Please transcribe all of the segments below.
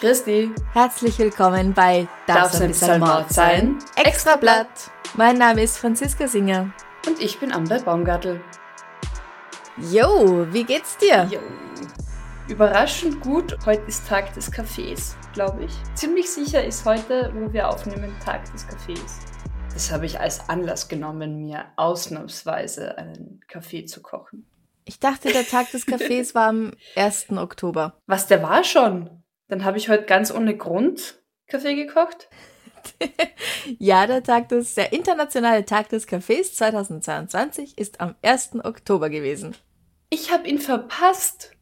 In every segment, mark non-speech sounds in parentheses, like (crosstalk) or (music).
Christi, herzlich willkommen bei darf's ein bisschen Mord sein? Extra Blatt. Mein Name ist Franziska Singer. Und ich bin Amber Baumgartel. Jo, wie geht's dir? Jo. Überraschend gut, heute ist Tag des Kaffees, glaube ich. Ziemlich sicher ist heute, wo wir aufnehmen, Tag des Kaffees. Das habe ich als Anlass genommen, mir ausnahmsweise einen Kaffee zu kochen. Ich dachte, der Tag des (laughs) Kaffees war am 1. Oktober. Was, der war schon? Dann habe ich heute ganz ohne Grund Kaffee gekocht? (laughs) Ja, der Tag des, der internationale Tag des Kaffees 2022 ist am 1. Oktober gewesen. Ich habe ihn verpasst.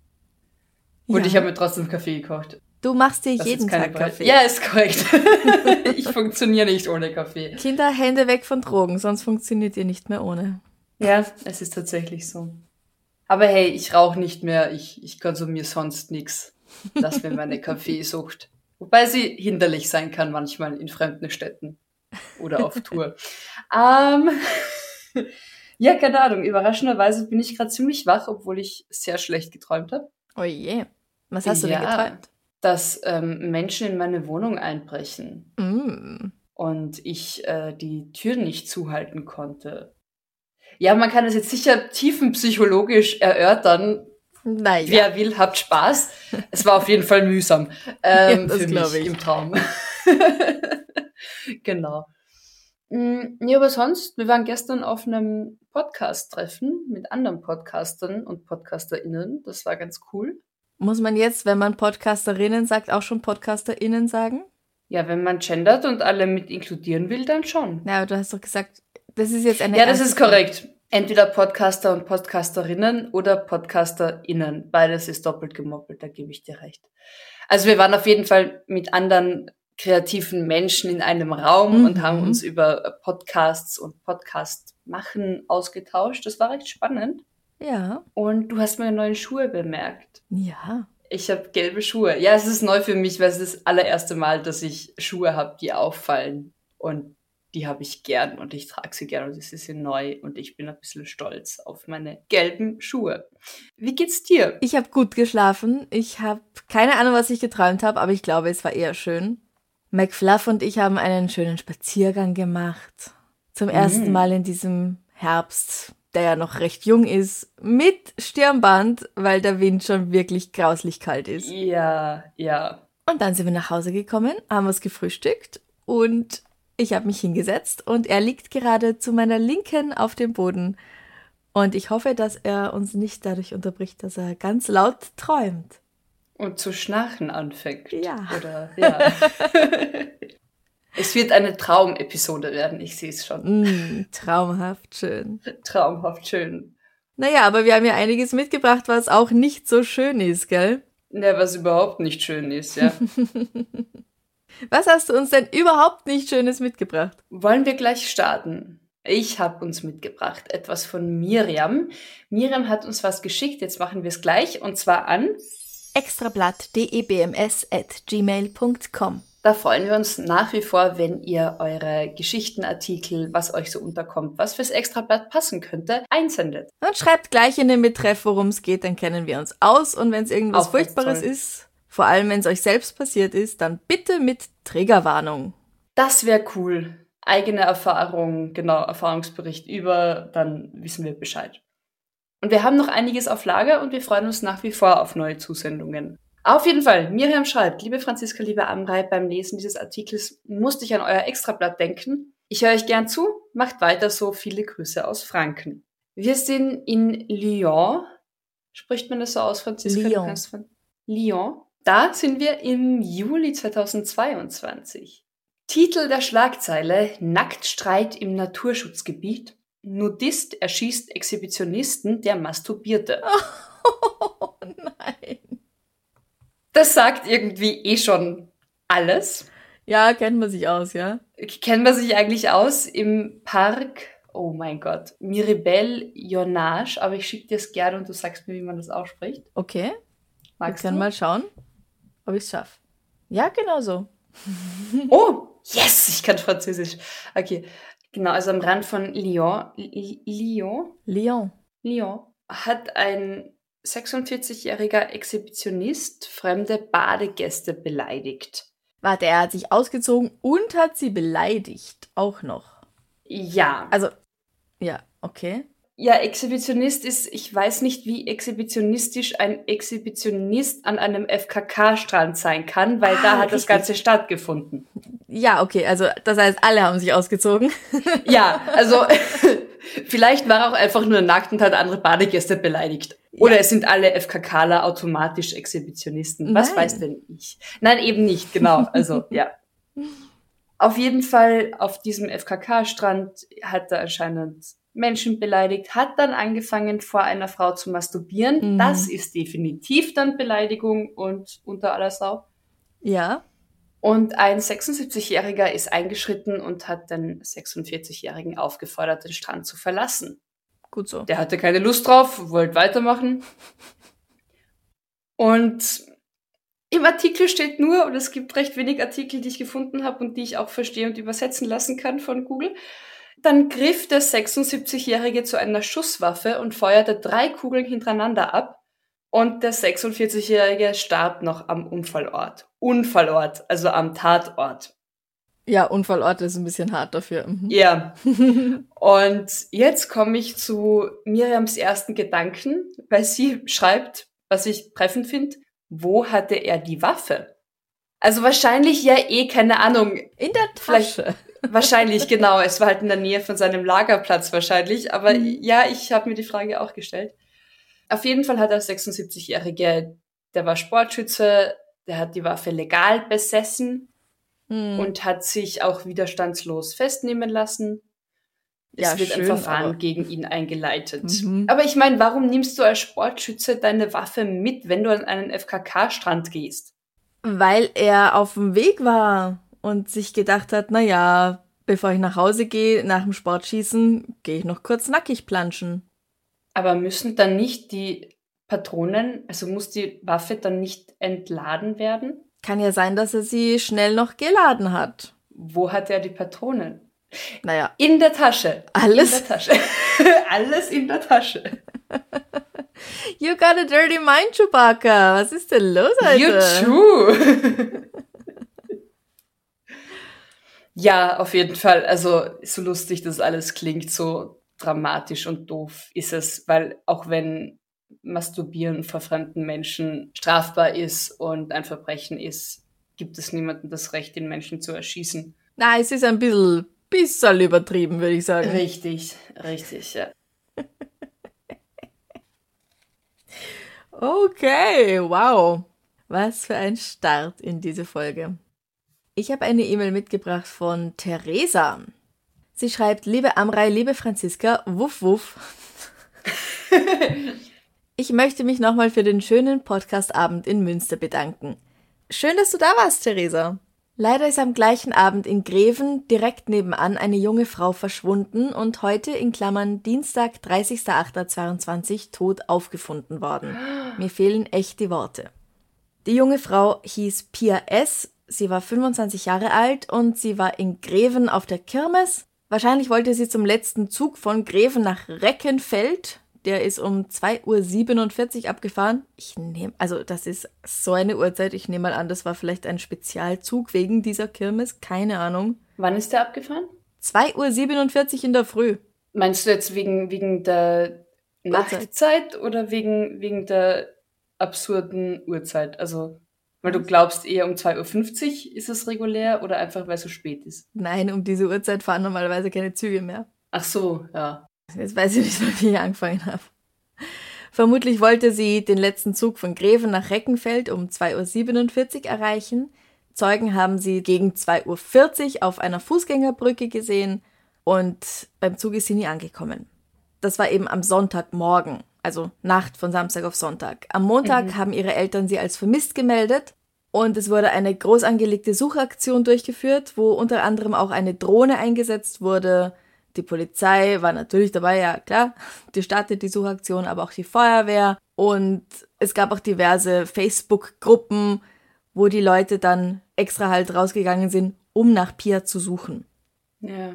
Und Ja. ich habe mir trotzdem Kaffee gekocht. Du machst dir Das jeden Tag Wahrheit. Kaffee. Ja, ist korrekt. (laughs) ich funktioniere nicht ohne Kaffee. Kinder, Hände weg von Drogen, sonst funktioniert ihr nicht mehr ohne. Ja, es ist tatsächlich so. Aber hey, ich rauche nicht mehr, ich, ich konsumiere sonst nichts. Lass mir meine Kaffeesucht. Wobei sie hinderlich sein kann manchmal in fremden Städten oder auf Tour. ähm, (laughs) ja, keine Ahnung. Überraschenderweise bin ich gerade ziemlich wach, obwohl ich sehr schlecht geträumt habe. Oh je. Was hast du denn Ja. geträumt? Dass ähm, Menschen in meine Wohnung einbrechen Mm. und ich äh, die Tür nicht zuhalten konnte. Ja, man kann das jetzt sicher tiefenpsychologisch erörtern. Naja. Wer will, habt Spaß. Es war auf jeden Fall mühsam ähm, (laughs) Ja, das für mich ich. im Traum. (laughs) genau. Mm, Nee, aber sonst, wir waren gestern auf einem Podcast-Treffen mit anderen Podcastern und PodcasterInnen. Das war ganz cool. Muss man jetzt, wenn man Podcasterinnen sagt, auch schon PodcasterInnen sagen? Ja, wenn man gendert und alle mit inkludieren will, dann schon. Na, aber du hast doch gesagt, das ist jetzt eine. Ja, das ist korrekt. Entweder Podcaster und Podcasterinnen oder PodcasterInnen. Beides ist doppelt gemoppelt, da gebe ich dir recht. Also wir waren auf jeden Fall mit anderen kreativen Menschen in einem Raum Mhm. und haben uns über Podcasts und Podcast machen ausgetauscht. Das war recht spannend. Ja. Und du hast meine neuen Schuhe bemerkt. Ja. Ich habe gelbe Schuhe. Ja, es ist neu für mich, weil es ist das allererste Mal, dass ich Schuhe habe, die auffallen. Und die habe ich gern und ich trage sie gern und sie sind neu und ich bin ein bisschen stolz auf meine gelben Schuhe. Wie geht's dir? Ich habe gut geschlafen. Ich habe keine Ahnung, was ich geträumt habe, aber ich glaube, es war eher schön. McFluff und ich haben einen schönen Spaziergang gemacht. Zum ersten Mm. Mal in diesem Herbst, der ja noch recht jung ist, mit Stirnband, weil der Wind schon wirklich grauslich kalt ist. Ja, ja. Und dann sind wir nach Hause gekommen, haben was gefrühstückt und ich habe mich hingesetzt und er liegt gerade zu meiner Linken auf dem Boden. Und ich hoffe, dass er uns nicht dadurch unterbricht, dass er ganz laut träumt. Und zu schnarchen anfängt. Ja. Oder, ja. (laughs) es wird eine Traumepisode werden, ich sehe es schon. Mm, traumhaft schön. Traumhaft schön. Naja, aber wir haben ja einiges mitgebracht, was auch nicht so schön ist, gell? Ja, was überhaupt nicht schön ist, ja. (laughs) Was hast du uns denn überhaupt nicht Schönes mitgebracht? Wollen wir gleich starten? Ich habe uns mitgebracht etwas von Miriam. Miriam hat uns was geschickt, jetzt machen wir es gleich und zwar an. extrablatt.debms.gmail.com Da freuen wir uns nach wie vor, wenn ihr eure Geschichtenartikel, was euch so unterkommt, was fürs Extrablatt passen könnte, einsendet. Und schreibt gleich in den Betreff, worum es geht, dann kennen wir uns aus. Und wenn es irgendwas Auch Furchtbares ist, vor allem wenn es euch selbst passiert ist, dann bitte mit Triggerwarnung. Das wäre cool. Eigene Erfahrung, genau, Erfahrungsbericht über, dann wissen wir Bescheid. Und wir haben noch einiges auf Lager und wir freuen uns nach wie vor auf neue Zusendungen. Auf jeden Fall, Miriam schreibt, liebe Franziska, liebe Amrei, beim Lesen dieses Artikels musste ich an euer Extrablatt denken. Ich höre euch gern zu, macht weiter so, viele Grüße aus Franken. Wir sind in Lyon. Spricht man das so aus, Franziska? Lyon. Lyon. Da sind wir im Juli 2022. Titel der Schlagzeile Nacktstreit im Naturschutzgebiet. Nudist erschießt Exhibitionisten, der masturbierte. (laughs) Oh nein. Das sagt irgendwie eh schon alles. Ja, kennt man sich aus, ja? Kennen wir sich eigentlich aus im Park, oh mein Gott, Miribel Jonage, aber ich schicke dir es gerne und du sagst mir, wie man das ausspricht. Okay. Magst wir können du? mal schauen, ob ich es schaffe. Ja, genau so. Oh, yes, ich kann Französisch. Okay, genau, also am Rand von Lyon, Lyon, Lyon. Lyon hat ein 46-jähriger Exhibitionist fremde Badegäste beleidigt. Warte, er hat sich ausgezogen und hat sie beleidigt. Auch noch. Ja, Also, ja, okay. Ja, Exhibitionist ist, ich weiß nicht, wie exhibitionistisch ein Exhibitionist an einem FKK-Strand sein kann, weil da Ah, hat das richtig. Ganze stattgefunden. Ja, okay, also das heißt, alle haben sich ausgezogen. (laughs) Ja, also (laughs) vielleicht war er auch einfach nur nackt und hat andere Badegäste beleidigt. Oder es sind alle FKKler automatisch Exhibitionisten. Was Nein. weiß denn ich? Nein, eben nicht, genau. Also, ja. (laughs) Auf jeden Fall auf diesem FKK-Strand hat er anscheinend Menschen beleidigt, hat dann angefangen, vor einer Frau zu masturbieren. Mhm. Das ist definitiv dann Beleidigung und unter aller Sau. Ja. Und ein 76-Jähriger ist eingeschritten und hat den 46-Jährigen aufgefordert, den Strand zu verlassen. Gut so. Der hatte keine Lust drauf, wollte weitermachen. Und im Artikel steht nur, und es gibt recht wenig Artikel, die ich gefunden habe und die ich auch verstehe und übersetzen lassen kann von Google. Dann griff der 76-Jährige zu einer Schusswaffe und feuerte drei Kugeln hintereinander ab. Und der 46-Jährige starb noch am Unfallort. Unfallort, also am Tatort. Ja, Unfallort ist ein bisschen hart dafür. Mhm. Ja. (laughs) Und jetzt komme ich zu Miriams ersten Gedanken, weil sie schreibt, was ich treffend finde, wo hatte er die Waffe? Also wahrscheinlich ja eh, keine Ahnung, In der Tasche. Wahrscheinlich genau, es war halt in der Nähe von seinem Lagerplatz wahrscheinlich, aber ja, ich habe mir die Frage auch gestellt. Auf jeden Fall hat der 76-Jährige, der war Sportschütze, der hat die Waffe legal besessen Hm. und hat sich auch widerstandslos festnehmen lassen. Es Ja, wird schön, ein Verfahren gegen ihn eingeleitet. Mhm. Aber ich meine, warum nimmst du als Sportschütze deine Waffe mit, wenn du an einen FKK-Strand gehst? Weil er auf dem Weg war und sich gedacht hat, na ja, bevor ich nach Hause gehe, nach dem Sportschießen, gehe ich noch kurz nackig planschen. Aber müssen dann nicht die Patronen, also muss die Waffe dann nicht entladen werden? Kann ja sein, dass er sie schnell noch geladen hat. Wo hat er die Patronen? Naja, In der Tasche. Alles? In der Tasche. (laughs) Alles in der Tasche. you got a dirty mind, Chewbacca. Was ist denn los heute? You too. (laughs) ja, auf jeden Fall. Also, so lustig das alles klingt, so dramatisch und doof ist es, weil auch wenn Masturbieren vor fremden Menschen strafbar ist und ein Verbrechen ist, gibt es niemandem das Recht, den Menschen zu erschießen. Na, es ist ein bisschen, bisschen übertrieben, würde ich sagen. Richtig, richtig, ja. (laughs) Okay, wow. Was für ein Start in diese Folge. Ich habe eine E-Mail mitgebracht von Theresa. Sie schreibt, liebe Amrei, liebe Franziska, wuff wuff. (laughs) Ich möchte mich nochmal für den schönen Podcastabend in Münster bedanken. Schön, dass du da warst, Theresa. Leider ist am gleichen Abend in Greven direkt nebenan eine junge Frau verschwunden und heute in Klammern Dienstag, 30.08.22 tot aufgefunden worden. Mir fehlen echt die Worte. Die junge Frau hieß Pia S., sie war 25 Jahre alt und sie war in Greven auf der Kirmes. Wahrscheinlich wollte sie zum letzten Zug von Greven nach Reckenfeld. Der ist um 2.47 Uhr abgefahren. Ich nehme, also das ist so eine Uhrzeit. Ich nehme mal an, das war vielleicht ein Spezialzug wegen dieser Kirmes. Keine Ahnung. Wann ist der abgefahren? 2.47 Uhr in der Früh. Meinst du jetzt wegen, wegen der Uhrzeit. Nachtzeit oder wegen, wegen der absurden Uhrzeit? Also, weil du glaubst eher um 2.50 Uhr ist es regulär oder einfach weil es so spät ist? Nein, um diese Uhrzeit fahren normalerweise keine Züge mehr. Ach so, ja. Jetzt weiß ich nicht, mehr, (laughs) wie ich angefangen habe. Vermutlich wollte sie den letzten Zug von Greven nach Reckenfeld um 2.47 Uhr erreichen. Zeugen haben sie gegen 2.40 Uhr auf einer Fußgängerbrücke gesehen und beim Zug ist sie nie angekommen. Das war eben am Sonntagmorgen, also Nacht von Samstag auf Sonntag. Am Montag haben ihre Eltern sie als vermisst gemeldet und es wurde eine groß angelegte Suchaktion durchgeführt, wo unter anderem auch eine Drohne eingesetzt wurde. Die Polizei war natürlich dabei, ja klar, die startet die Suchaktion, aber auch die Feuerwehr. Und es gab auch diverse Facebook-Gruppen, wo die Leute dann extra halt rausgegangen sind, um nach Pia zu suchen. Ja.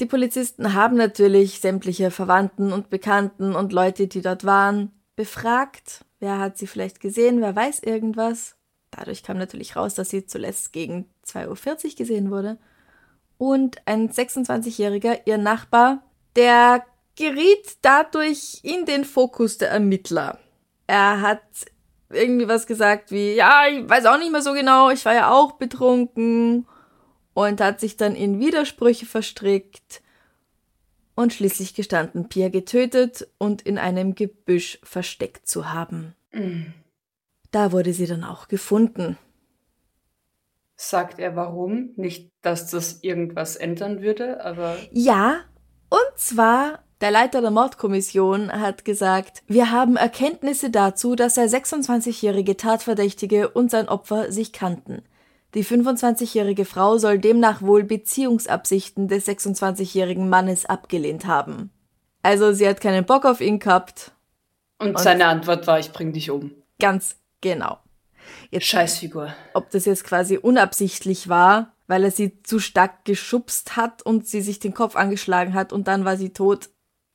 Die Polizisten haben natürlich sämtliche Verwandten und Bekannten und Leute, die dort waren, befragt. Wer hat sie vielleicht gesehen? Wer weiß irgendwas? Dadurch kam natürlich raus, dass sie zuletzt gegen 2.40 Uhr gesehen wurde. Und ein 26-Jähriger, ihr Nachbar, der geriet dadurch in den Fokus der Ermittler. Er hat irgendwie was gesagt wie, ja, ich weiß auch nicht mehr so genau, ich war ja auch betrunken und hat sich dann in Widersprüche verstrickt und schließlich gestanden, Pia getötet und in einem Gebüsch versteckt zu haben. Da wurde sie dann auch gefunden. Sagt er warum? Nicht, dass das irgendwas ändern würde, aber. Ja, und zwar der Leiter der Mordkommission hat gesagt, wir haben Erkenntnisse dazu, dass der 26-jährige Tatverdächtige und sein Opfer sich kannten. Die 25-jährige Frau soll demnach wohl Beziehungsabsichten des 26-jährigen Mannes abgelehnt haben. Also sie hat keinen Bock auf ihn gehabt. Und, seine Antwort war, ich bring dich um. Ganz genau. Jetzt, Scheißfigur. ob das jetzt quasi unabsichtlich war, weil er sie zu stark geschubst hat und sie sich den Kopf angeschlagen hat und dann war sie tot,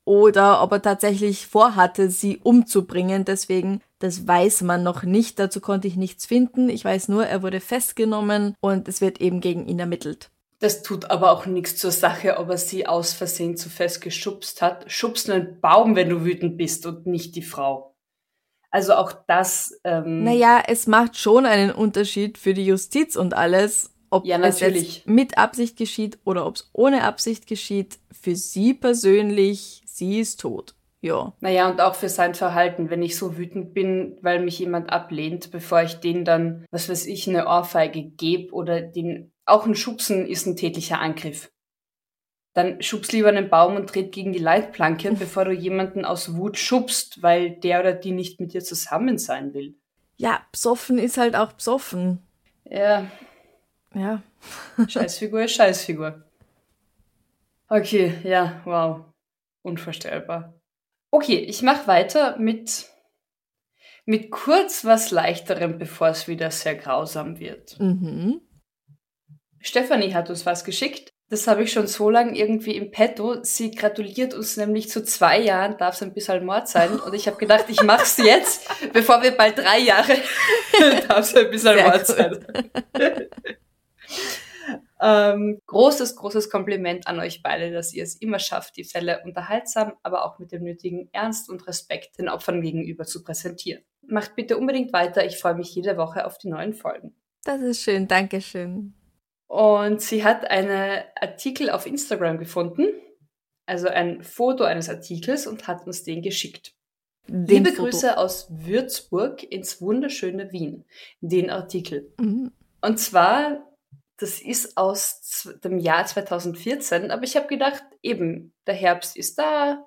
oder ob er tatsächlich vorhatte, sie umzubringen. Deswegen, das weiß man noch nicht. Dazu konnte ich nichts finden. Ich weiß nur, er wurde festgenommen und es wird eben gegen ihn ermittelt. Das tut aber auch nichts zur Sache, ob er sie aus Versehen zu fest geschubst hat. Schubst einen Baum, wenn du wütend bist und nicht die Frau. Also auch das. Ähm, Naja, es macht schon einen Unterschied für die Justiz und alles, ob Ja, es jetzt mit Absicht geschieht oder ob es ohne Absicht geschieht. Für sie persönlich, sie ist tot. Ja. Naja, und auch für sein Verhalten, wenn ich so wütend bin, weil mich jemand ablehnt, bevor ich den dann, was weiß ich, eine Ohrfeige gebe oder den, auch ein Schubsen ist ein tätlicher Angriff. Dann schubst lieber einen Baum und tritt gegen die Leitplanke, bevor du jemanden aus Wut schubst, weil der oder die nicht mit dir zusammen sein will. Ja, psoffen ist halt auch psoffen. Ja, Ja. (laughs) Scheißfigur ist Scheißfigur. Okay, ja, wow. Unvorstellbar. Okay, ich mache weiter mit, mit kurz was leichterem, bevor es wieder sehr grausam wird. Mhm. Stefanie hat uns was geschickt. Das habe ich schon so lange irgendwie im Petto. Sie gratuliert uns nämlich zu zwei Jahren, darf es ein bisschen Mord sein. Und ich habe gedacht, ich mach's jetzt, (laughs) bevor wir bald drei Jahre, (laughs) darf es ein bisschen Sehr Mord gut. sein. (laughs) ähm, großes, großes Kompliment an euch beide, dass ihr es immer schafft, die Fälle unterhaltsam, aber auch mit dem nötigen Ernst und Respekt den Opfern gegenüber zu präsentieren. Macht bitte unbedingt weiter. Ich freue mich jede Woche auf die neuen Folgen. Das ist schön, danke schön. Und sie hat einen Artikel auf Instagram gefunden, also ein Foto eines Artikels und hat uns den geschickt. Den Liebe Foto. Grüße aus Würzburg ins wunderschöne Wien. Den Artikel. Mhm. Und zwar, das ist aus dem Jahr 2014, aber ich habe gedacht, eben, der Herbst ist da,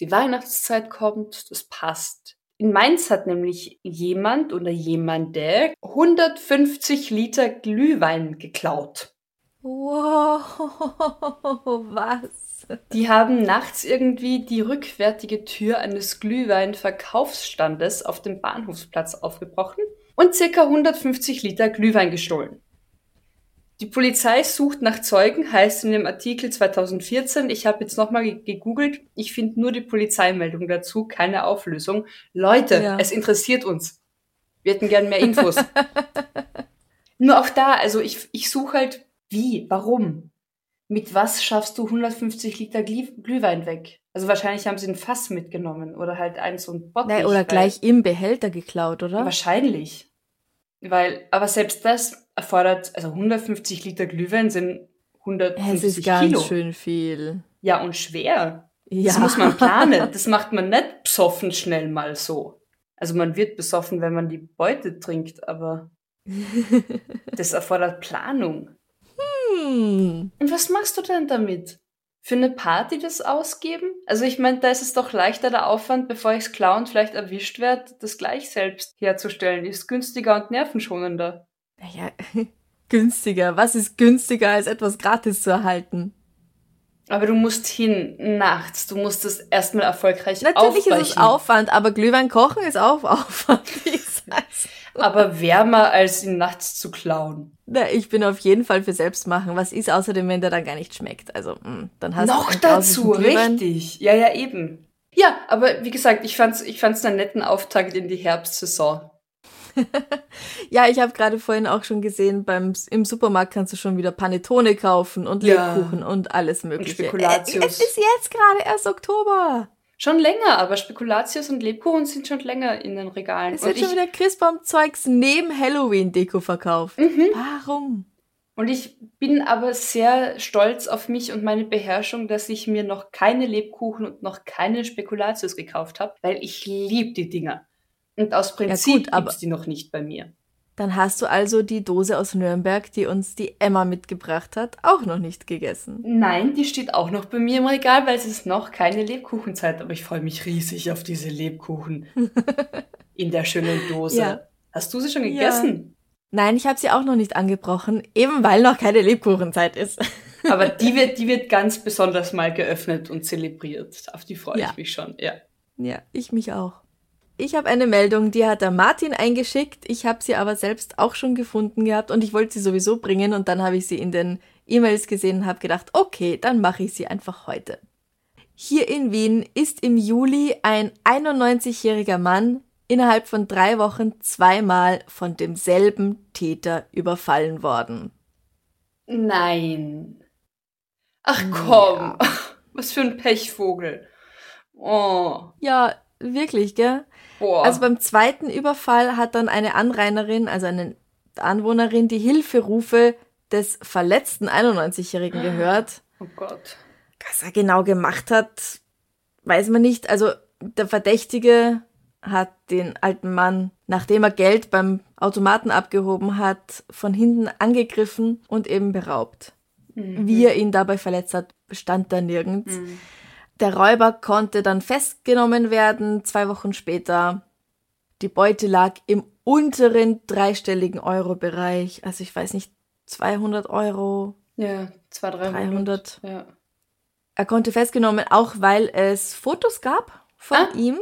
die Weihnachtszeit kommt, das passt. In Mainz hat nämlich jemand oder jemande 150 Liter Glühwein geklaut. Wow, (laughs) was? Die haben nachts irgendwie die rückwärtige Tür eines Glühweinverkaufsstandes auf dem Bahnhofsplatz aufgebrochen und circa 150 Liter Glühwein gestohlen. Die Polizei sucht nach Zeugen, heißt in dem Artikel 2014. Ich habe jetzt nochmal ge- gegoogelt. Ich finde nur die Polizeimeldung dazu, keine Auflösung. Leute, Ja. es interessiert uns. Wir hätten gern mehr Infos. (laughs) nur auch da, also ich, ich suche halt, wie, warum? Mit was schaffst du 150 Liter Glühwein weg? Also wahrscheinlich haben sie ein Fass mitgenommen oder halt ein so ein Bottich. Nee, oder gleich im Behälter geklaut, oder? Wahrscheinlich. Weil, aber selbst das erfordert, also 150 Liter Glühwein sind Es 150 ist ganz Kilo. schön viel. Ja, und schwer. Das Ja. muss man planen. (laughs) Das macht man nicht besoffen schnell mal so. Also man wird besoffen, wenn man die Beute trinkt, aber (laughs) das erfordert Planung. Hm. Und was machst du denn damit? Für eine Party das ausgeben? Also ich meine, da ist es doch leichter der Aufwand, bevor ich's klaue und vielleicht erwischt werde, das gleich selbst herzustellen. Ist günstiger und nervenschonender. Naja, (laughs) günstiger. Was ist günstiger, als etwas gratis zu erhalten? Aber du musst hin, nachts. Du musst das erstmal erfolgreich Natürlich aufbrechen. ist es Aufwand, aber Glühwein kochen ist auch Aufwand. (laughs) wie gesagt. Aber wärmer, als ihn nachts zu klauen. Na, ich bin auf jeden Fall für Selbstmachen. Was ist außerdem, wenn der dann gar nicht schmeckt? Also, mh, dann hast Noch du dazu, Glühwein. richtig. Ja, ja, eben. Ja, aber wie gesagt, ich fand's, ich fand's einen netten Auftakt in die Herbstsaison. (laughs) Ja, ich habe gerade vorhin auch schon gesehen, beim, im Supermarkt kannst du schon wieder Panettone kaufen und Ja. Lebkuchen und alles mögliche. Spekulatius. Äh, Es ist jetzt gerade erst Oktober. Schon länger, aber Spekulatius und Lebkuchen sind schon länger in den Regalen. Es Und wird schon wieder Christbaumzeugs neben Halloween-Deko verkauft. Mhm. Warum? und ich bin aber sehr stolz auf mich und meine Beherrschung, dass ich mir noch keine Lebkuchen und noch keine Spekulatius gekauft habe, weil ich lieb die Dinger. Und aus Prinzip gut, aber- gibt's die noch nicht bei mir. Dann hast du also die Dose aus Nürnberg, die uns die Emma mitgebracht hat, auch noch nicht gegessen. Nein, die steht auch noch bei mir im Regal, weil es ist noch keine Lebkuchenzeit, aber ich freue mich riesig auf diese Lebkuchen (laughs) in der schönen Dose. Ja. Hast du sie schon Ja. gegessen? Nein, ich habe sie auch noch nicht angebrochen, eben weil noch keine Lebkuchenzeit ist. (laughs) Aber die wird, die wird ganz besonders mal geöffnet und zelebriert. Auf die freue Ja. ich mich schon, ja. Ja, ich mich auch. Ich habe eine Meldung, die hat der Martin eingeschickt. Ich habe sie aber selbst auch schon gefunden gehabt und ich wollte sie sowieso bringen und dann habe ich sie in den E-Mails gesehen und habe gedacht, okay, dann mache ich sie einfach heute. Hier in Wien ist im Juli ein 91-jähriger Mann innerhalb von drei Wochen zweimal von demselben Täter überfallen worden. Nein. Ach komm, (laughs) was für ein Pechvogel. Oh, Ja, wirklich, gell? boah. Also beim zweiten Überfall hat dann eine Anrainerin, also eine Anwohnerin, die Hilferufe des verletzten 91-Jährigen gehört. oh Gott. Was er genau gemacht hat, weiß man nicht. Also der Verdächtige hat den alten Mann, nachdem er Geld beim Automaten abgehoben hat, von hinten angegriffen und eben beraubt. Wie er ihn dabei verletzt hat, stand da nirgends. Der Räuber konnte dann festgenommen werden, zwei Wochen später. Die Beute lag im unteren dreistelligen Euro-Bereich. Also ich weiß nicht, 200 Euro. Ja, 200, 300. 300. Ja. Er konnte festgenommen, auch weil es Fotos gab von Ah. ihm.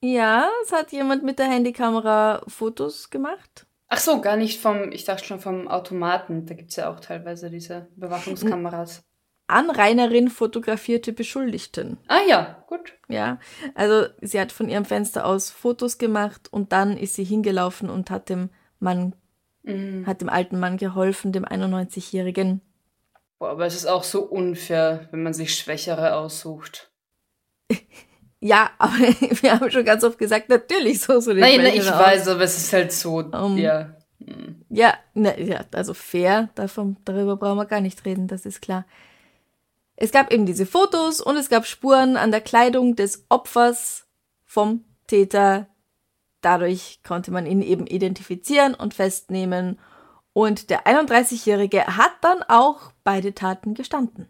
Ja, es hat jemand mit der Handykamera Fotos gemacht. Ach so, gar nicht vom, ich dachte schon vom Automaten. Da gibt's ja auch teilweise diese Überwachungskameras. Anrainerin fotografierte Beschuldigten. Ah ja, gut. Ja, also sie hat von ihrem Fenster aus Fotos gemacht und dann ist sie hingelaufen und hat dem Mann, Mhm. hat dem alten Mann geholfen, dem 91-Jährigen. Boah, aber es ist auch so unfair, wenn man sich Schwächere aussucht. (laughs) Ja, aber (laughs) wir haben schon ganz oft gesagt, natürlich so so Nein, nein, ich Schwächere weiß, aber es ist halt so, Um, ja. Ja, ne, ja, also fair, davon, darüber brauchen wir gar nicht reden, das ist klar. Es gab eben diese Fotos und es gab Spuren an der Kleidung des Opfers vom Täter. Dadurch konnte man ihn eben identifizieren und festnehmen. Und der 31-Jährige hat dann auch beide Taten gestanden.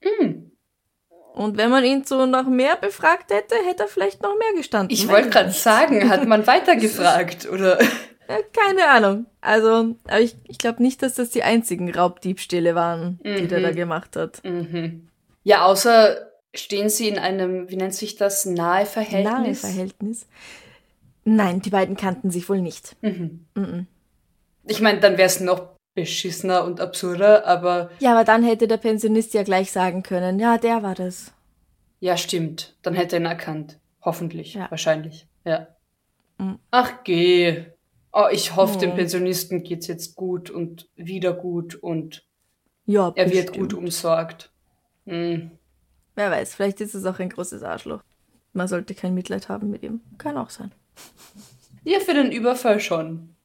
Hm. Und wenn man ihn so noch mehr befragt hätte, hätte er vielleicht noch mehr gestanden. Ich wollte gerade sagen, hat man (laughs) weitergefragt, oder? Ja, keine Ahnung. Also, aber ich, ich glaube nicht, dass das die einzigen Raubdiebstähle waren, die der da gemacht hat. Mhm. Ja, außer stehen sie in einem, wie nennt sich das, nahe Verhältnis? Nahe Verhältnis. Nein, die beiden kannten sich wohl nicht. Ich meine, dann wäre es noch beschissener und absurder, aber Ja, aber dann hätte der Pensionist ja gleich sagen können, ja, der war das. ja, stimmt. Dann hätte er ihn erkannt. Hoffentlich, Ja. wahrscheinlich. Ja. Mhm. Ach, geh. Oh, ich hoffe, Oh. dem Pensionisten geht's jetzt gut und wieder gut und Ja, er wird bestimmt. gut umsorgt. Hm. Wer weiß, vielleicht ist es auch ein großes Arschloch. Man sollte kein Mitleid haben mit ihm. Kann auch sein. Ja, für den Überfall schon.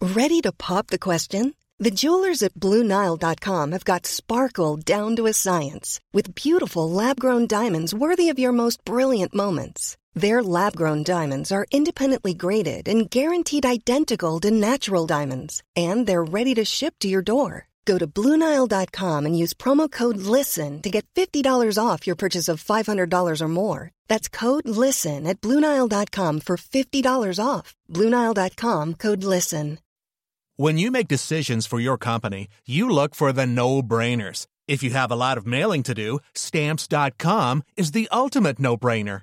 Ready to pop the question? The jewelers at BlueNile.com have got sparkle down to a science with beautiful lab grown diamonds worthy of your most brilliant moments. Their lab grown diamonds are independently graded and guaranteed identical to natural diamonds, and they're ready to ship to your door. Go to BlueNile.com and use promo code LISTEN to get $50 off your purchase of $500 or more. That's code LISTEN at BlueNile.com for $50 off. BlueNile.com code LISTEN. When you make decisions for your company, you look for the no brainers. If you have a lot of mailing to do, Stamps.com is the ultimate no brainer.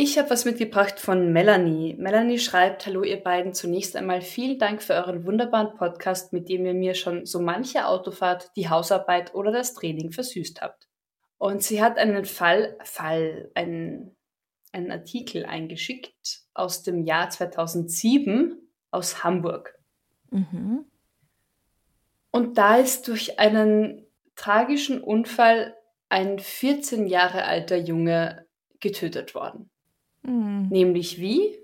Ich habe was mitgebracht von Melanie. Melanie schreibt, hallo ihr beiden, zunächst einmal vielen Dank für euren wunderbaren Podcast, mit dem ihr mir schon so manche Autofahrt, die Hausarbeit oder das Training versüßt habt. Und sie hat einen Fall, Fall, einen, einen Artikel eingeschickt aus dem Jahr 2007 aus Hamburg. Mhm. Und da ist durch einen tragischen Unfall ein 14 Jahre alter Junge getötet worden. Mhm. Nämlich wie?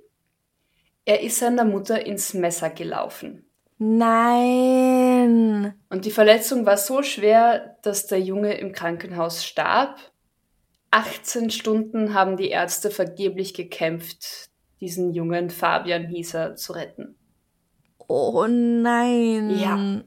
Er ist seiner Mutter ins Messer gelaufen. Nein. Und die Verletzung war so schwer, dass der Junge im Krankenhaus starb. 18 Stunden haben die Ärzte vergeblich gekämpft, diesen Jungen, Fabian hieß er, zu retten. Oh nein. Ja.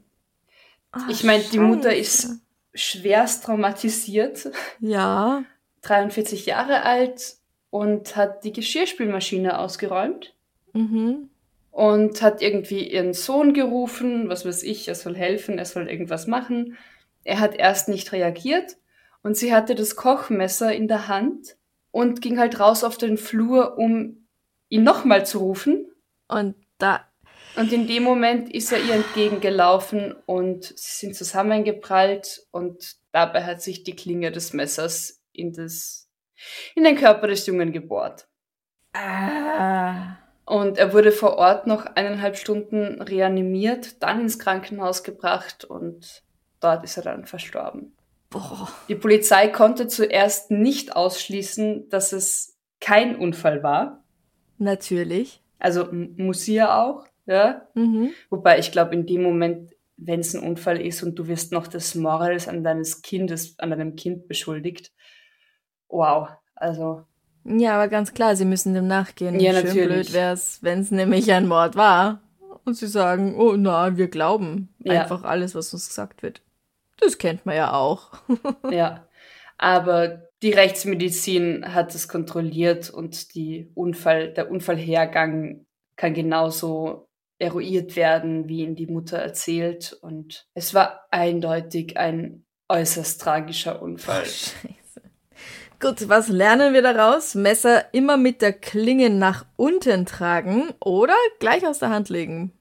Ach, Ich meine, die Mutter ist schwerst traumatisiert, Ja. 43 Jahre alt und hat die Geschirrspülmaschine ausgeräumt Mhm. und hat irgendwie ihren Sohn gerufen, was weiß ich, er soll helfen, er soll irgendwas machen. Er hat erst nicht reagiert und sie hatte das Kochmesser in der Hand und ging halt raus auf den Flur, um ihn nochmal zu rufen. Und da. Und in dem Moment ist er ihr entgegengelaufen und sie sind zusammengeprallt und dabei hat sich die Klinge des Messers in, das, in den Körper des Jungen gebohrt. Ah. Und er wurde vor Ort noch eineinhalb Stunden reanimiert, dann ins Krankenhaus gebracht und dort ist er dann verstorben. Boah. Die Polizei konnte zuerst nicht ausschließen, dass es kein Unfall war. Natürlich. Also muss sie ja auch, ja. Mhm. Wobei ich glaube, in dem Moment, wenn es ein Unfall ist und du wirst noch des Morals an deines Kindes, an deinem Kind beschuldigt, wow, also Ja, aber ganz klar, sie müssen dem nachgehen. Ja, Schön natürlich. blöd wär's, wenn es nämlich ein Mord war. Und sie sagen, oh na, wir glauben Ja. einfach alles, was uns gesagt wird. Das kennt man ja auch. (laughs) Ja, aber die Rechtsmedizin hat es kontrolliert und die Unfall, der Unfallhergang kann genauso eruiert werden, wie ihn die Mutter erzählt. Und es war eindeutig ein äußerst tragischer Unfall. Scheiße. Gut, was lernen wir daraus? Messer immer mit der Klinge nach unten tragen oder gleich aus der Hand legen.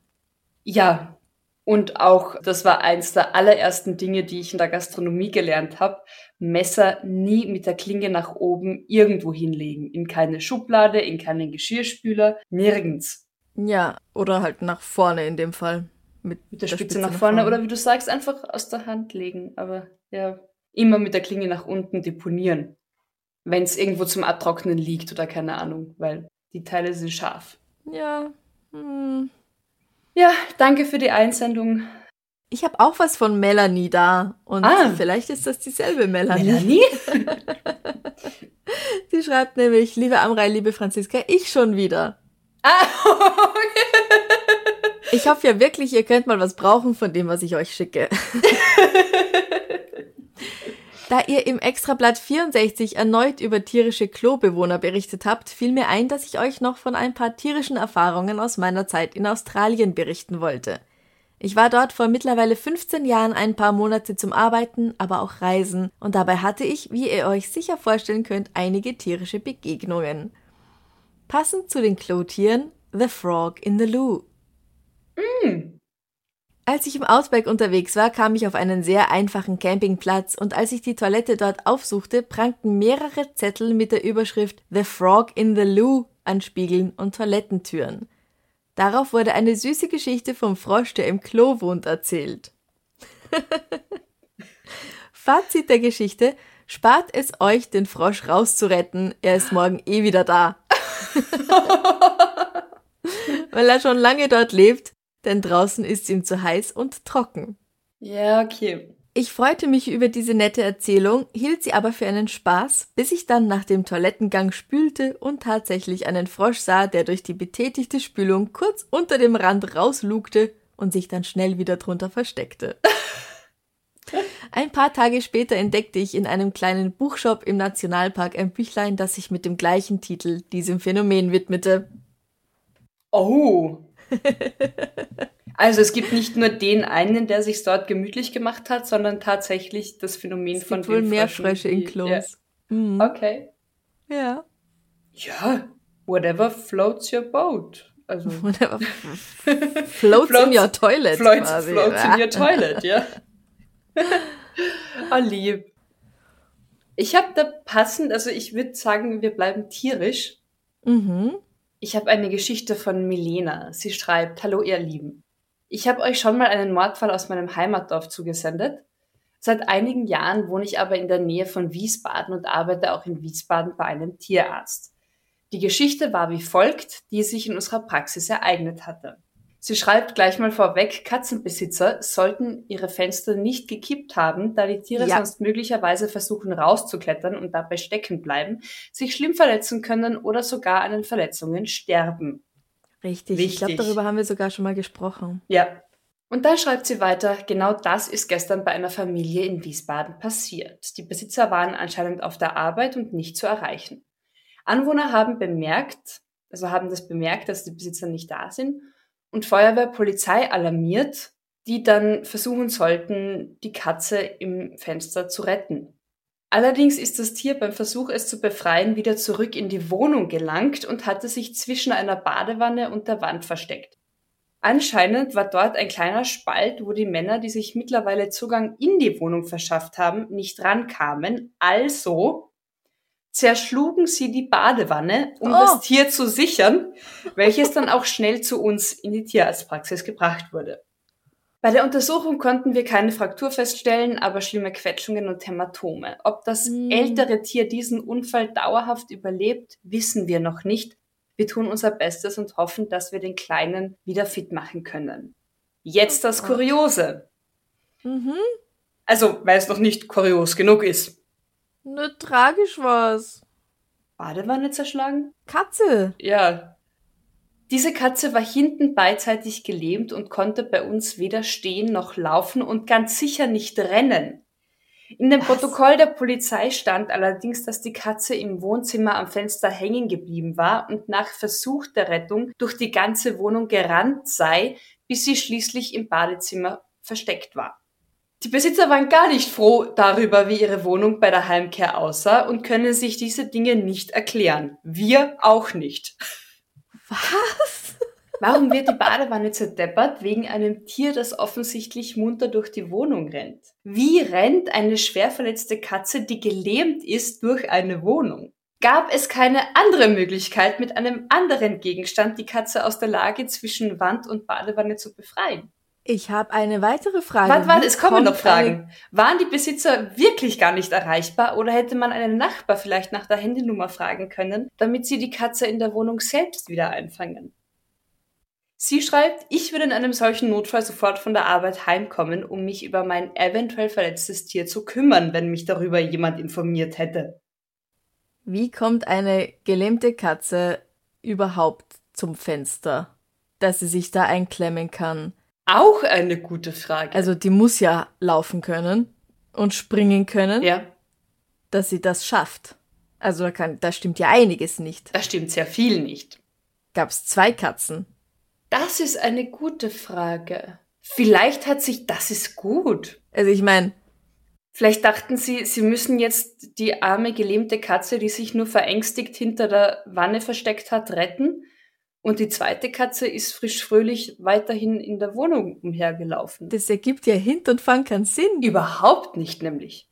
Ja, und auch, das war eins der allerersten Dinge, die ich in der Gastronomie gelernt habe, Messer nie mit der Klinge nach oben irgendwo hinlegen. In keine Schublade, in keinen Geschirrspüler, nirgends. Ja, oder halt nach vorne in dem Fall. Mit, Mit der, Spitze, nach vorne oder wie du sagst, einfach aus der Hand legen. Aber ja, immer mit der Klinge nach unten deponieren. Wenn es irgendwo zum Abtrocknen liegt oder keine Ahnung, weil die Teile sind scharf. Ja. Hm. Ja, danke für die Einsendung. Ich habe auch was von Melanie da. Und Ah. vielleicht ist das dieselbe Melanie. Melanie? (laughs) Sie schreibt nämlich, liebe Amrei, liebe Franziska, ich schon wieder. ah, Ich hoffe ja wirklich, ihr könnt mal was brauchen von dem, was ich euch schicke. (laughs) Da ihr im Extrablatt 64 erneut über tierische Klobewohner berichtet habt, fiel mir ein, dass ich euch noch von ein paar tierischen Erfahrungen aus meiner Zeit in Australien berichten wollte. Ich war dort vor mittlerweile 15 Jahren ein paar Monate zum Arbeiten, aber auch Reisen, und dabei hatte ich, wie ihr euch sicher vorstellen könnt, einige tierische Begegnungen. Passend zu den Klotieren, The Frog in the Loo. Als ich im Outback unterwegs war, kam ich auf einen sehr einfachen Campingplatz und als ich die Toilette dort aufsuchte, prangten mehrere Zettel mit der Überschrift The Frog in the Loo an Spiegeln und Toilettentüren. Darauf wurde eine süße Geschichte vom Frosch, der im Klo wohnt, erzählt. (laughs) Fazit der Geschichte, spart es euch, den Frosch rauszuretten, er ist morgen eh wieder da. (laughs) Weil er schon lange dort lebt, denn draußen ist ihm zu heiß und trocken. Ja, okay. Ich freute mich über diese nette Erzählung, hielt sie aber für einen Spaß, bis ich dann nach dem Toilettengang spülte und tatsächlich einen Frosch sah, der durch die betätigte Spülung kurz unter dem Rand rauslugte und sich dann schnell wieder drunter versteckte. (laughs) Ein paar Tage später entdeckte ich in einem kleinen Buchshop im Nationalpark ein Büchlein, das sich mit dem gleichen Titel diesem Phänomen widmete. Oh. (laughs) also es gibt nicht nur den einen, der sich dort gemütlich gemacht hat, sondern tatsächlich das Phänomen Es von gibt wohl mehr Frösche in Klos. Ja. Mhm. Okay. Ja. Ja, whatever floats your boat. Also (laughs) Whatever. Floats, in your toilet. floats, quasi. floats in your (laughs) toilet, ja. oh, lieb. Ich habe da passend, also ich würde sagen, wir bleiben tierisch. Mhm. Ich habe eine Geschichte von Milena. Sie schreibt, Hallo ihr Lieben. Ich habe euch schon mal einen Mordfall aus meinem Heimatdorf zugesendet. Seit einigen Jahren wohne ich aber in der Nähe von Wiesbaden und arbeite auch in Wiesbaden bei einem Tierarzt. Die Geschichte war wie folgt, die sich in unserer Praxis ereignet hatte. Sie schreibt gleich mal vorweg, Katzenbesitzer sollten ihre Fenster nicht gekippt haben, da die Tiere Ja. sonst möglicherweise versuchen rauszuklettern und dabei stecken bleiben, sich schlimm verletzen können oder sogar an den Verletzungen sterben. Richtig. Ich glaube, Wichtig. darüber haben wir sogar schon mal gesprochen. Ja. Und dann schreibt sie weiter, genau das ist gestern bei einer Familie in Wiesbaden passiert. Die Besitzer waren anscheinend auf der Arbeit und nicht zu erreichen. Anwohner haben bemerkt, also haben das bemerkt, dass die Besitzer nicht da sind und Feuerwehr, Polizei alarmiert, die dann versuchen sollten, die Katze im Fenster zu retten. Allerdings ist das Tier beim Versuch, es zu befreien, wieder zurück in die Wohnung gelangt und hatte sich zwischen einer Badewanne und der Wand versteckt. Anscheinend war dort ein kleiner Spalt, wo die Männer, die sich mittlerweile Zugang in die Wohnung verschafft haben, nicht rankamen. Also zerschlugen sie die Badewanne, um Oh. das Tier zu sichern, welches dann auch schnell zu uns in die Tierarztpraxis gebracht wurde. Bei der Untersuchung konnten wir keine Fraktur feststellen, aber schlimme Quetschungen und Hämatome. Ob das Mm. ältere Tier diesen Unfall dauerhaft überlebt, wissen wir noch nicht. Wir tun unser Bestes und hoffen, dass wir den Kleinen wieder fit machen können. Jetzt das Kuriose. Mhm. Also, weil es noch nicht kurios genug ist. Nur tragisch was. Badewanne zerschlagen? Katze. Ja. Diese Katze war hinten beidseitig gelähmt und konnte bei uns weder stehen noch laufen und ganz sicher nicht rennen. In dem Was? Protokoll der Polizei stand allerdings, dass die Katze im Wohnzimmer am Fenster hängen geblieben war und nach Versuch der Rettung durch die ganze Wohnung gerannt sei, bis sie schließlich im Badezimmer versteckt war. Die Besitzer waren gar nicht froh darüber, wie ihre Wohnung bei der Heimkehr aussah und können sich diese Dinge nicht erklären. Wir auch nicht. Was? Warum wird die Badewanne zerdeppert wegen einem Tier, das offensichtlich munter durch die Wohnung rennt? Wie rennt eine schwer verletzte Katze, die gelähmt ist, durch eine Wohnung? Gab es keine andere Möglichkeit, mit einem anderen Gegenstand die Katze aus der Lage zwischen Wand und Badewanne zu befreien? Ich habe eine weitere Frage. Warte, warte, es kommen noch Fragen. Waren die Besitzer wirklich gar nicht erreichbar oder hätte man einen Nachbar vielleicht nach der Handynummer fragen können, damit sie die Katze in der Wohnung selbst wieder einfangen? Sie schreibt, ich würde in einem solchen Notfall sofort von der Arbeit heimkommen, um mich über mein eventuell verletztes Tier zu kümmern, wenn mich darüber jemand informiert hätte. Wie kommt eine gelähmte Katze überhaupt zum Fenster, dass sie sich da einklemmen kann? Auch eine gute Frage. Also die muss ja laufen können und springen können, ja, dass sie das schafft. Also da, kann, da stimmt ja einiges nicht. da stimmt sehr viel nicht. Gab es zwei Katzen? Das ist eine gute Frage. Vielleicht hat sich, das ist gut. Also ich meine, Vielleicht dachten sie, sie müssen jetzt die arme gelähmte Katze, die sich nur verängstigt hinter der Wanne versteckt hat, retten Und die zweite Katze ist frisch fröhlich weiterhin in der Wohnung umhergelaufen. Das ergibt ja Hint und Fang keinen Sinn. Überhaupt nicht nämlich.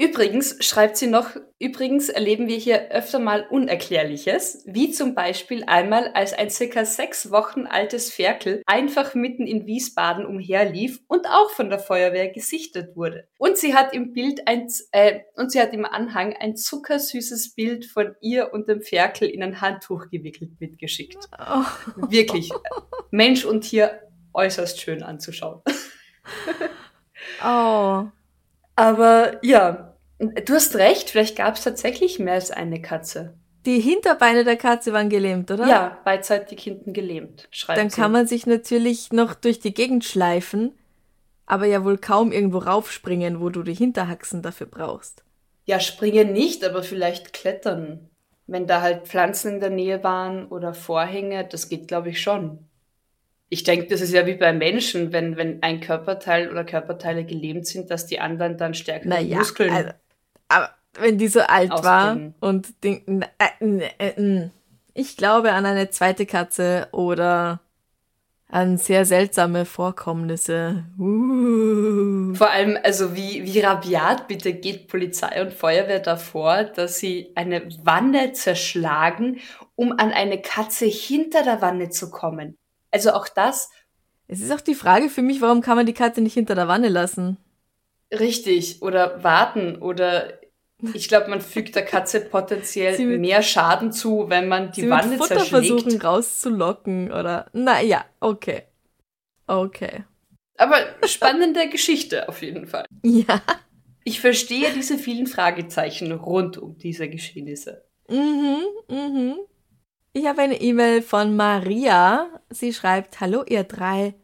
Übrigens schreibt sie noch, übrigens erleben wir hier öfter mal Unerklärliches, wie zum Beispiel einmal, als ein circa sechs Wochen altes Ferkel einfach mitten in Wiesbaden umherlief und auch von der Feuerwehr gesichtet wurde. Und sie hat im Bild ein, äh, und sie hat im Anhang ein zuckersüßes Bild von ihr und dem Ferkel in ein Handtuch gewickelt mitgeschickt. Oh. Wirklich. Mensch und Tier äußerst schön anzuschauen. Oh. Aber ja, du hast recht, vielleicht gab es tatsächlich mehr als eine Katze. Die Hinterbeine der Katze waren gelähmt, oder? Ja, beidseitig hinten gelähmt, schreibt Dann sie. kann man sich natürlich noch durch die Gegend schleifen, aber ja wohl kaum irgendwo raufspringen, wo du die Hinterhaxen dafür brauchst. Ja, springen nicht, aber vielleicht klettern. Wenn da halt Pflanzen in der Nähe waren oder Vorhänge, das geht, glaube ich, schon. Ich denke, das ist ja wie bei Menschen, wenn, wenn ein Körperteil oder Körperteile gelähmt sind, dass die anderen dann stärkere Naja, Muskeln. also, aber wenn die so alt war Ausbringen. und den, n- äh, äh, ich glaube an eine zweite Katze oder an sehr seltsame Vorkommnisse. Uh. Vor allem, also wie, wie rabiat bitte geht Polizei und Feuerwehr davor, dass sie eine Wanne zerschlagen, um an eine Katze hinter der Wanne zu kommen. Also auch das Es ist auch die Frage für mich, warum kann man die Katze nicht hinter der Wanne lassen? richtig oder warten oder ich glaube, man fügt der Katze potenziell mehr Schaden zu, wenn man die Sie Wanne mit Futter versuchen zerschlägt. rauszulocken oder. Naja, okay. Okay. Aber spannende (laughs) Geschichte auf jeden Fall. Ja. Ich verstehe diese vielen Fragezeichen rund um diese Geschehnisse. Mhm, mhm. Ich habe eine E-Mail von Maria. Sie schreibt, hallo ihr drei.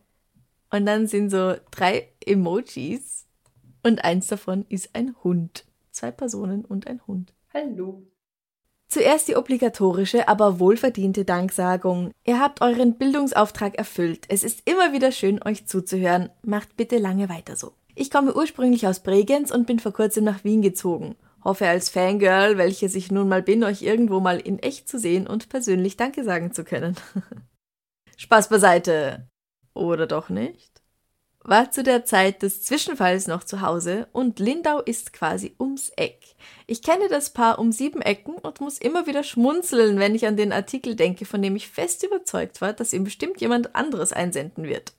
Und dann sind so drei Emojis. Und eins davon ist ein Hund. Zwei Personen und ein Hund. Hallo. Zuerst die obligatorische, aber wohlverdiente Danksagung. Ihr habt euren Bildungsauftrag erfüllt. Es ist immer wieder schön, euch zuzuhören. Macht bitte lange weiter so. Ich komme ursprünglich aus Bregenz und bin vor kurzem nach Wien gezogen. Hoffe als Fangirl, welches ich nun mal bin, euch irgendwo mal in echt zu sehen und persönlich Danke sagen zu können. (laughs) Spaß beiseite. Oder doch nicht? War zu der Zeit des Zwischenfalls noch zu Hause und Lindau ist quasi ums Eck. Ich kenne das Paar um sieben Ecken und muss immer wieder schmunzeln, wenn ich an den Artikel denke, von dem ich fest überzeugt war, dass ihm bestimmt jemand anderes einsenden wird.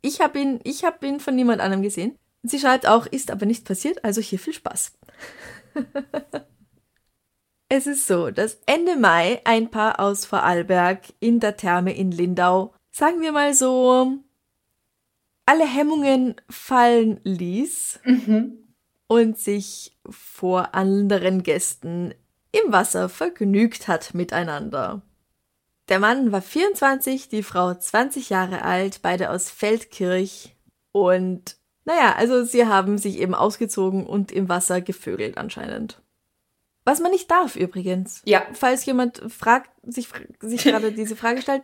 Ich habe ihn, ich habe ihn von niemand anderem gesehen. Sie schreibt auch, ist aber nicht passiert, also hier viel Spaß. (laughs) (laughs) es ist so, dass Ende Mai ein Paar aus Vorarlberg in der Therme in Lindau, sagen wir mal so, alle Hemmungen fallen ließ und sich vor anderen Gästen im Wasser vergnügt hat miteinander. Der Mann war 24, die Frau 20 Jahre alt, beide aus Feldkirch und naja, also sie haben sich eben ausgezogen und im Wasser gevögelt anscheinend. Was man nicht darf übrigens. Ja. Falls jemand fragt, sich, sich gerade (laughs) diese Frage stellt,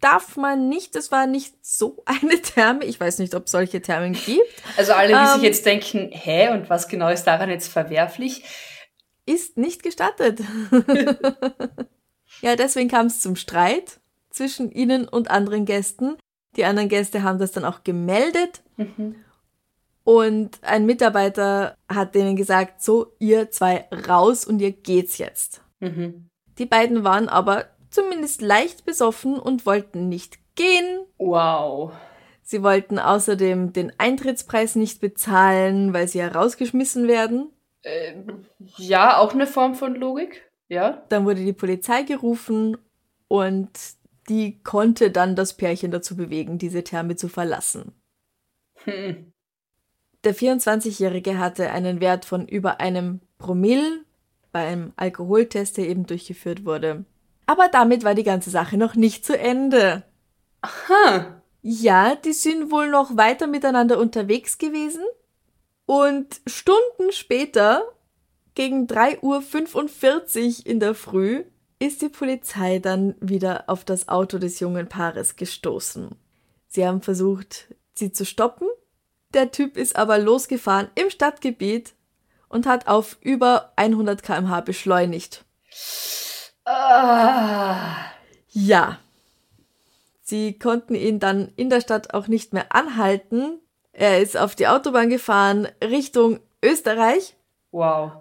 darf man nicht, es war nicht so (laughs) eine Therme. Ich weiß nicht, ob es solche Thermen gibt. Also alle, die Ähm. sich jetzt denken, hä, und was genau ist daran jetzt verwerflich? ist nicht gestattet. (laughs) ja, deswegen kam es zum Streit zwischen ihnen und anderen Gästen. Die anderen Gäste haben das dann auch gemeldet. Und ein Mitarbeiter hat denen gesagt, so, ihr zwei raus und ihr geht's jetzt. Mhm. Die beiden waren aber zumindest leicht besoffen und wollten nicht gehen. Wow. Sie wollten außerdem den Eintrittspreis nicht bezahlen, weil sie ja rausgeschmissen werden. Ja, auch eine Form von Logik. Ja. Dann wurde die Polizei gerufen und die konnte dann das Pärchen dazu bewegen, diese Therme zu verlassen. Hm. Der 24-Jährige hatte einen Wert von über einem Promille beim Alkoholtest, der eben durchgeführt wurde. Aber damit war die ganze Sache noch nicht zu Ende. Ha. Ja, die sind wohl noch weiter miteinander unterwegs gewesen. Und Stunden später, gegen 3.45 Uhr in der Früh, ist die Polizei dann wieder auf das Auto des jungen Paares gestoßen. Sie haben versucht, sie zu stoppen. Der Typ ist aber losgefahren im Stadtgebiet und hat auf über 100 km/h beschleunigt. Ah. Ja, Sie konnten ihn dann in der Stadt auch nicht mehr anhalten. Er ist auf die Autobahn gefahren Richtung Österreich. Wow.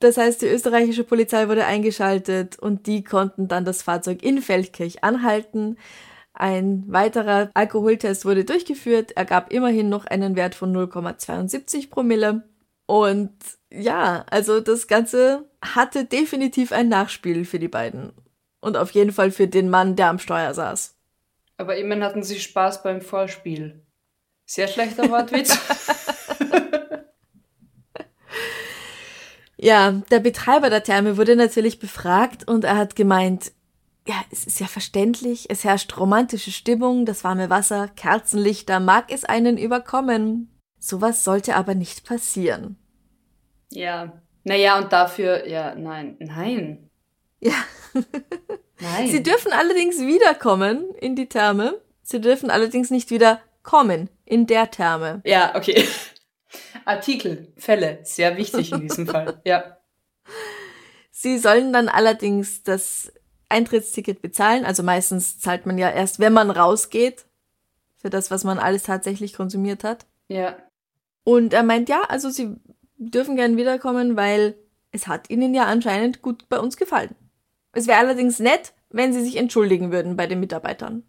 Das heißt, die österreichische Polizei wurde eingeschaltet und die konnten dann das Fahrzeug in Feldkirch anhalten. Ein weiterer Alkoholtest wurde durchgeführt. Er gab immerhin noch einen Wert von 0,72 Promille. Und ja, also das Ganze hatte definitiv ein Nachspiel für die beiden. Und auf jeden Fall für den Mann, der am Steuer saß. Aber immerhin hatten sie Spaß beim Vorspiel. Sehr schlechter Wortwitz. (laughs) ja, der Betreiber der Therme wurde natürlich befragt und er hat gemeint, ja, es ist ja verständlich, es herrscht romantische Stimmung, das warme Wasser, Kerzenlichter, mag es einen überkommen. Sowas sollte aber nicht passieren. Ja. Naja, und dafür, ja, nein, nein. Ja. Nein. Sie dürfen allerdings wiederkommen in die Therme. Sie dürfen allerdings nicht wieder kommen in der Therme. Ja, okay. Artikel, Fälle, sehr wichtig in diesem Fall. Ja. Sie sollen dann allerdings das Eintrittsticket bezahlen. Also meistens zahlt man ja erst, wenn man rausgeht, für das, was man alles tatsächlich konsumiert hat. Ja. Und er meint, ja, also sie dürfen gern wiederkommen, weil es hat ihnen ja anscheinend gut bei uns gefallen. Es wäre allerdings nett, wenn sie sich entschuldigen würden bei den Mitarbeitern.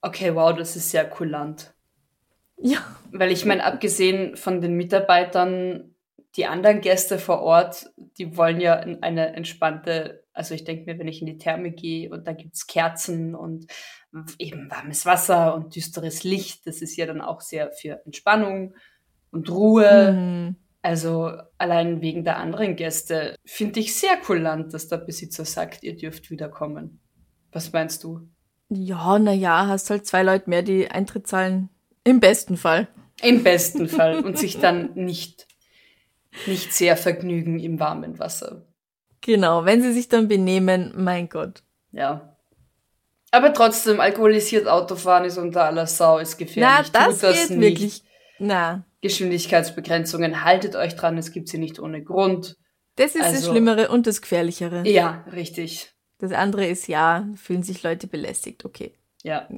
Okay, wow, das ist sehr kulant. Ja. Weil ich meine, abgesehen von den Mitarbeitern, die anderen Gäste vor Ort, die wollen ja eine entspannte, also ich denke mir, wenn ich in die Therme gehe und da gibt's Kerzen und eben warmes Wasser und düsteres Licht, das ist ja dann auch sehr für Entspannung und Ruhe. Mhm. Also allein wegen der anderen Gäste finde ich sehr kulant, dass der Besitzer sagt, ihr dürft wiederkommen. Was meinst du? Ja, na ja, hast halt zwei Leute mehr, die Eintritt zahlen. Im besten Fall. Im besten Fall. (laughs) Und sich dann nicht, nicht sehr vergnügen im warmen Wasser. Genau, wenn sie sich dann benehmen, mein Gott. Ja. Aber trotzdem, alkoholisiert Autofahren ist unter aller Sau, ist gefährlich. Na, das, Tut das geht nicht. wirklich. Na, Geschwindigkeitsbegrenzungen, haltet euch dran, es gibt sie nicht ohne Grund. das ist das Also- Schlimmere und das Gefährlichere. Ja, richtig. Das andere ist ja, fühlen sich Leute belästigt, okay. Ja.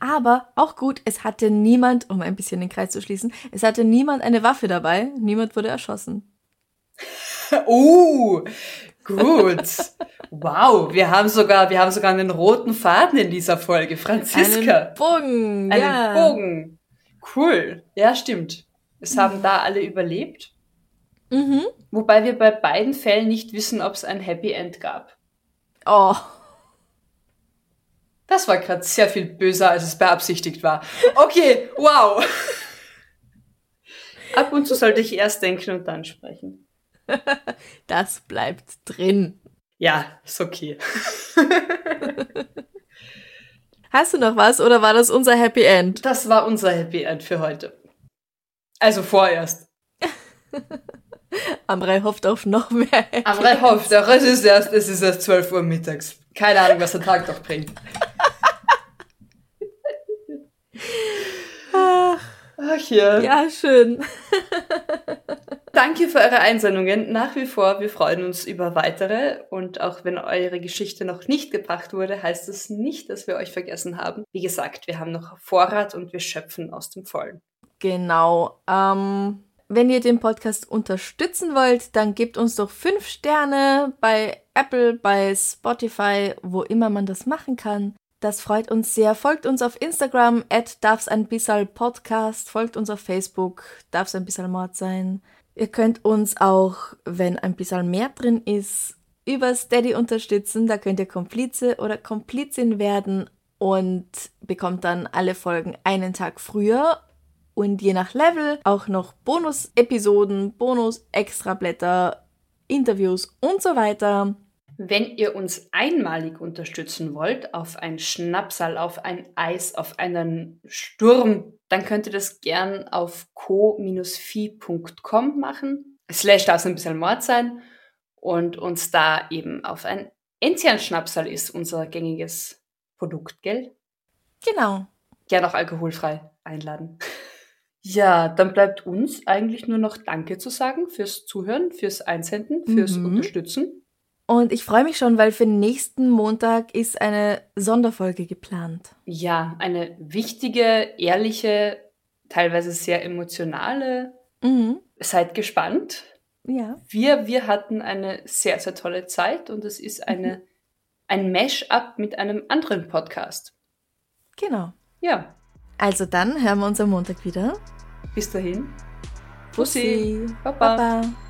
Aber auch gut, es hatte niemand, um ein bisschen den Kreis zu schließen, es hatte niemand eine Waffe dabei, niemand wurde erschossen. (laughs) Uh, gut. Wow, wir haben sogar, wir haben sogar einen roten Faden in dieser Folge. Franziska. Einen Bogen, Einen ja. Bogen. Cool. Ja, stimmt. Es haben da alle überlebt. Mhm. Wobei wir bei beiden Fällen nicht wissen, ob es ein Happy End gab. Oh, Das war gerade sehr viel böser, als es beabsichtigt war. Okay, wow. (laughs) Ab und zu sollte ich erst denken und dann sprechen. (laughs) das bleibt drin. Ja, ist okay. (laughs) Hast du noch was oder war das unser Happy End? Das war unser Happy End für heute. Also vorerst. (laughs) Amrei hofft auf noch mehr. Amrei hofft, auch es ist erst, es ist erst 12 Uhr mittags. Keine Ahnung, was der Tag noch bringt. Ach ja. Ja, schön. Danke für eure Einsendungen. Nach wie vor, wir freuen uns über weitere. Und auch wenn eure Geschichte noch nicht gebracht wurde, heißt es nicht, dass wir euch vergessen haben. Wie gesagt, wir haben noch Vorrat und wir schöpfen aus dem Vollen. Genau. Ähm, wenn ihr den Podcast unterstützen wollt, dann gebt uns doch fünf Sterne bei Apple, bei Spotify, wo immer man das machen kann. Das freut uns sehr. Folgt uns auf Instagram, at darf's ein bissal Podcast. Folgt uns auf Facebook, darf's ein bissal Mord sein. Ihr könnt uns auch, wenn ein bisschen mehr drin ist, über Steady unterstützen. Da könnt ihr Komplize oder Komplizin werden und bekommt dann alle Folgen einen Tag früher und je nach Level auch noch Bonus-Episoden, Bonus-Extrablätter, Interviews und so weiter. Wenn ihr uns einmalig unterstützen wollt, auf ein Schnapsal, auf ein Eis, auf einen Sturm, dann könnt ihr das gern auf co-fi.com machen. Slash darf es ein bisschen Mord sein. Und uns da eben auf ein Enzian-Schnapsal ist unser gängiges Produkt, gell? Genau. Gern auch alkoholfrei einladen. (laughs) Ja, dann bleibt uns eigentlich nur noch Danke zu sagen fürs Zuhören, fürs Einsenden, fürs Mhm. Unterstützen. Und ich freue mich schon, weil für nächsten Montag ist eine Sonderfolge geplant. Ja, eine wichtige, ehrliche, teilweise sehr emotionale. Mhm. Seid gespannt. Ja. Wir, wir hatten eine sehr, sehr tolle Zeit und es ist eine, ein Mash-up mit einem anderen Podcast. Genau. Ja, Also dann hören wir uns am Montag wieder. bis dahin. Bussi. Baba. Baba.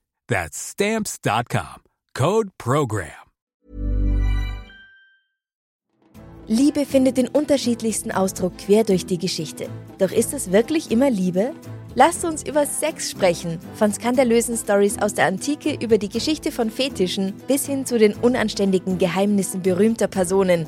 That's Stamps.com. Code PROGRAM. Liebe findet den unterschiedlichsten Ausdruck quer durch die Geschichte. Doch ist es wirklich immer Liebe? Lasst uns über Sex sprechen, von skandalösen Stories aus der Antike über die Geschichte von Fetischen bis hin zu den unanständigen Geheimnissen berühmter Personen.